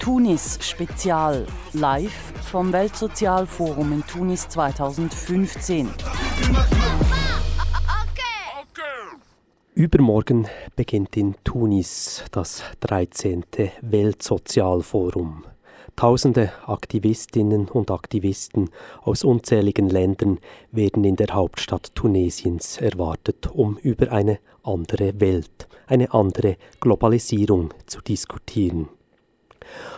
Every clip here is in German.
Tunis Spezial live vom Weltsozialforum in Tunis 2015. Übermorgen beginnt in Tunis das 13. Weltsozialforum. Tausende Aktivistinnen und Aktivisten aus unzähligen Ländern werden in der Hauptstadt Tunesiens erwartet, um über eine andere Welt, eine andere Globalisierung zu diskutieren.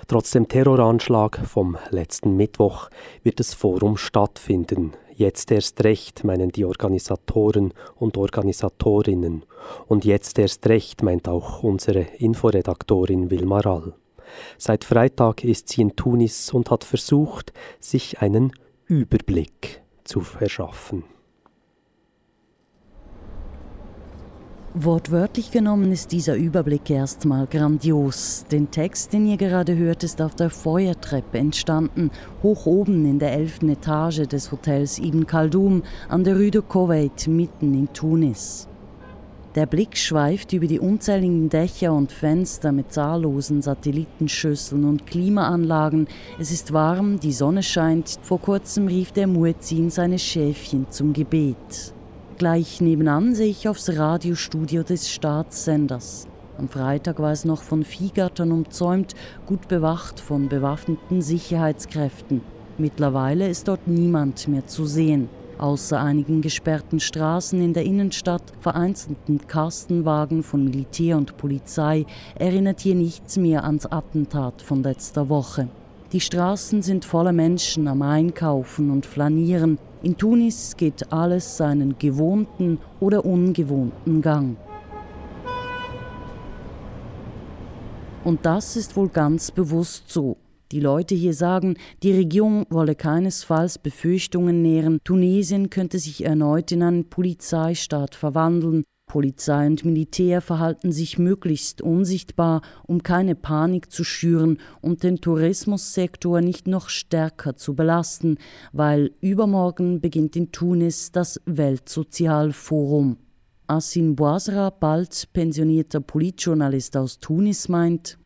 Trotz dem Terroranschlag vom letzten Mittwoch wird das Forum stattfinden. Jetzt erst recht, meinen die Organisatoren und Organisatorinnen. Und jetzt erst recht, meint auch unsere Inforedaktorin Wilma Rall. Seit Freitag ist sie in Tunis und hat versucht, sich einen Überblick zu verschaffen. Wortwörtlich genommen ist dieser Überblick erstmal grandios. Den Text, den ihr gerade hört, ist auf der Feuertreppe entstanden, hoch oben in der elften Etage des Hotels Ibn Khaldum an der Rue de Koweït mitten in Tunis. Der Blick schweift über die unzähligen Dächer und Fenster mit zahllosen Satellitenschüsseln und Klimaanlagen. Es ist warm, die Sonne scheint. Vor kurzem rief der Muezzin seine Schäfchen zum Gebet. Gleich nebenan sehe ich aufs Radiostudio des Staatssenders. Am Freitag war es noch von Viehgattern umzäumt, gut bewacht von bewaffneten Sicherheitskräften. Mittlerweile ist dort niemand mehr zu sehen. Außer einigen gesperrten Straßen in der Innenstadt, vereinzelten Kastenwagen von Militär und Polizei, erinnert hier nichts mehr ans Attentat von letzter Woche. Die Straßen sind voller Menschen am Einkaufen und Flanieren. In Tunis geht alles seinen gewohnten oder ungewohnten Gang. Und das ist wohl ganz bewusst so. Die Leute hier sagen, die Regierung wolle keinesfalls Befürchtungen nähren, Tunesien könnte sich erneut in einen Polizeistaat verwandeln, Polizei und Militär verhalten sich möglichst unsichtbar, um keine Panik zu schüren und den Tourismussektor nicht noch stärker zu belasten, weil übermorgen beginnt in Tunis das Weltsozialforum. Asin Bouazra, bald pensionierter Politjournalist aus Tunis, meint,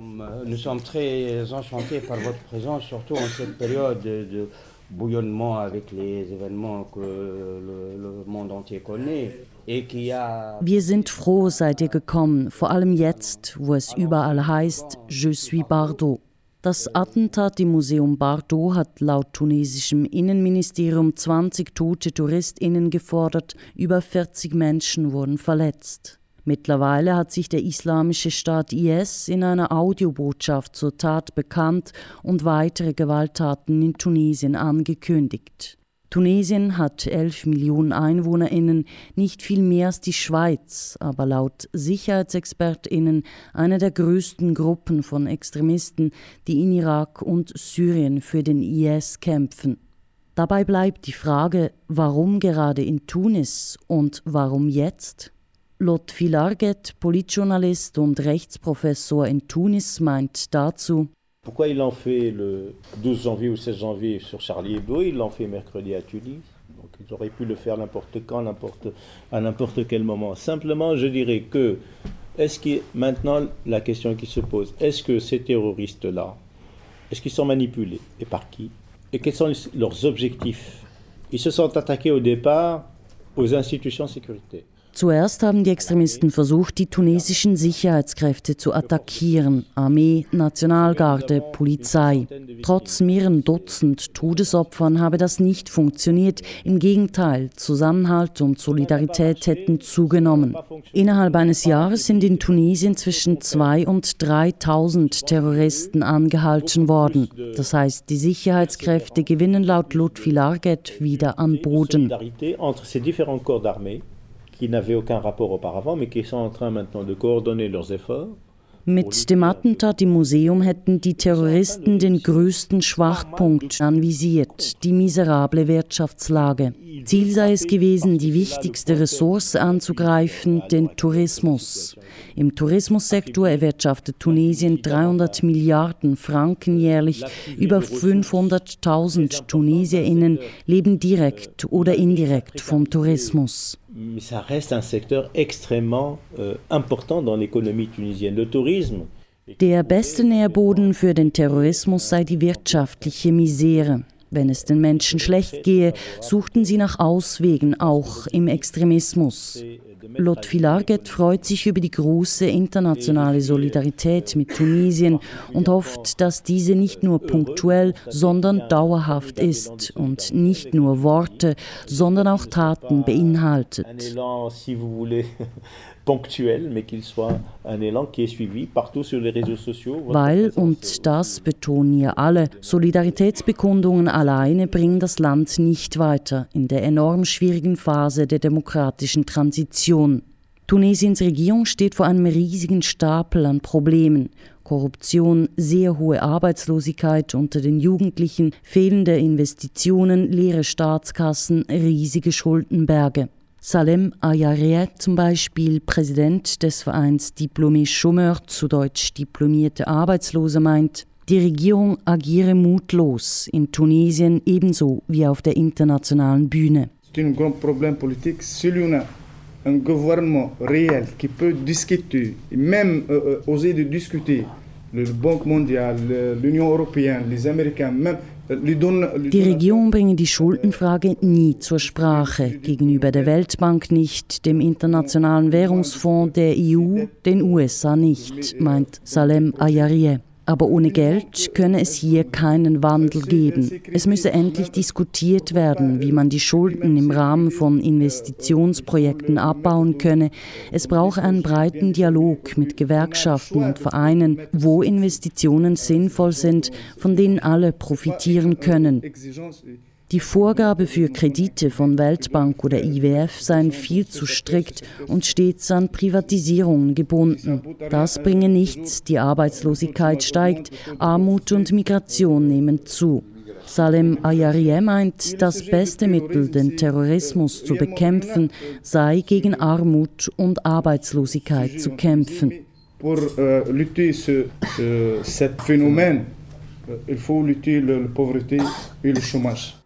Euh, nous sommes très enchantés par votre présence, surtout en cette période de bouillonnement avec les événements que le, le monde entier connaît. Wir sind froh, seid ihr gekommen, vor allem jetzt, wo es überall heißt, Je suis Bardo. Das Attentat im Museum Bardo hat laut tunesischem Innenministerium 20 tote TouristInnen gefordert, über 40 Menschen wurden verletzt. Mittlerweile hat sich der islamische Staat IS in einer Audiobotschaft zur Tat bekannt und weitere Gewalttaten in Tunesien angekündigt. Tunesien hat 11 Millionen EinwohnerInnen, nicht viel mehr als die Schweiz, aber laut SicherheitsexpertInnen eine der größten Gruppen von Extremisten, die in Irak und Syrien für den IS kämpfen. Dabei bleibt die Frage, warum gerade in Tunis und warum jetzt? Lotfi Larget, Politjournalist und Rechtsprofessor in Tunis, meint dazu, Pourquoi ils l'ont fait le 12 janvier ou 16 janvier sur Charlie Hebdo? Ils l'ont fait mercredi à Tunis. Donc ils auraient pu le faire n'importe quand, à n'importe quel moment. Simplement, je dirais que, est-ce que maintenant la question qui se pose, est-ce que ces terroristes-là, est-ce qu'ils sont manipulés? Et par qui? Et quels sont leurs objectifs? Ils se sont attaqués au départ aux institutions sécuritaires. Zuerst haben die Extremisten versucht, die tunesischen Sicherheitskräfte zu attackieren, Armee, Nationalgarde, Polizei. Trotz mehreren Dutzend Todesopfern habe das nicht funktioniert. Im Gegenteil, Zusammenhalt und Solidarität hätten zugenommen. Innerhalb eines Jahres sind in Tunesien zwischen 2.000 und 3.000 Terroristen angehalten worden. Das heißt, die Sicherheitskräfte gewinnen laut Lutfi Larget wieder an Boden qui n'avaient aucun rapport auparavant, mais qui sont en train maintenant de coordonner leurs efforts. Mit dem Attentat im Museum hätten die Terroristen den größten Schwachpunkt anvisiert, die miserable Wirtschaftslage. Ziel sei es gewesen, die wichtigste Ressource anzugreifen, den Tourismus. Im Tourismussektor erwirtschaftet Tunesien 300 Milliarden Franken jährlich. Über 500.000 Tunesierinnen leben direkt oder indirekt vom Tourismus. Mais ça reste un secteur extrêmement euh, important dans l'économie tunisienne. Le tourisme. Der beste Nährboden für den Terrorismus sei die wirtschaftliche Misere. Wenn es den Menschen schlecht gehe, suchten sie nach Auswegen, auch im Extremismus. Lotfi Larget freut sich über die große internationale Solidarität mit Tunesien und hofft, dass diese nicht nur punktuell, sondern dauerhaft ist und nicht nur Worte, sondern auch Taten beinhaltet. Weil, und das betonen hier alle, Solidaritätsbekundungen alleine bringen das Land nicht weiter in der enorm schwierigen Phase der demokratischen Transition. Tunesiens Regierung steht vor einem riesigen Stapel an Problemen. Korruption, sehr hohe Arbeitslosigkeit unter den Jugendlichen, fehlende Investitionen, leere Staatskassen, riesige Schuldenberge. Salem Ayareh zum Beispiel, Präsident des Vereins Diplomé Chômeur, zu Deutsch diplomierte Arbeitslose, meint, die Regierung agiere mutlos in Tunesien ebenso wie auf der internationalen Bühne. C'est un grand problème politique. A un gouvernement réel qui peut discuter, même euh, euh oser de discuter, le Banque mondiale, l'Union européenne, les Américains, même die Regierung bringe die Schuldenfrage nie zur Sprache, gegenüber der Weltbank nicht, dem Internationalen Währungsfonds, der EU, den USA nicht, meint Salem Ayarie. Aber ohne Geld könne es hier keinen Wandel geben. Es müsse endlich diskutiert werden, wie man die Schulden im Rahmen von Investitionsprojekten abbauen könne. Es brauche einen breiten Dialog mit Gewerkschaften und Vereinen, wo Investitionen sinnvoll sind, von denen alle profitieren können. Die Vorgabe für Kredite von Weltbank oder IWF seien viel zu strikt und stets an Privatisierungen gebunden. Das bringe nichts, die Arbeitslosigkeit steigt, Armut und Migration nehmen zu. Salem Ayarie meint, das beste Mittel, den Terrorismus zu bekämpfen, sei gegen Armut und Arbeitslosigkeit zu kämpfen. Pour euh, lutter ce, ce, cet phénomène, il faut lutter la pauvreté et le chômage.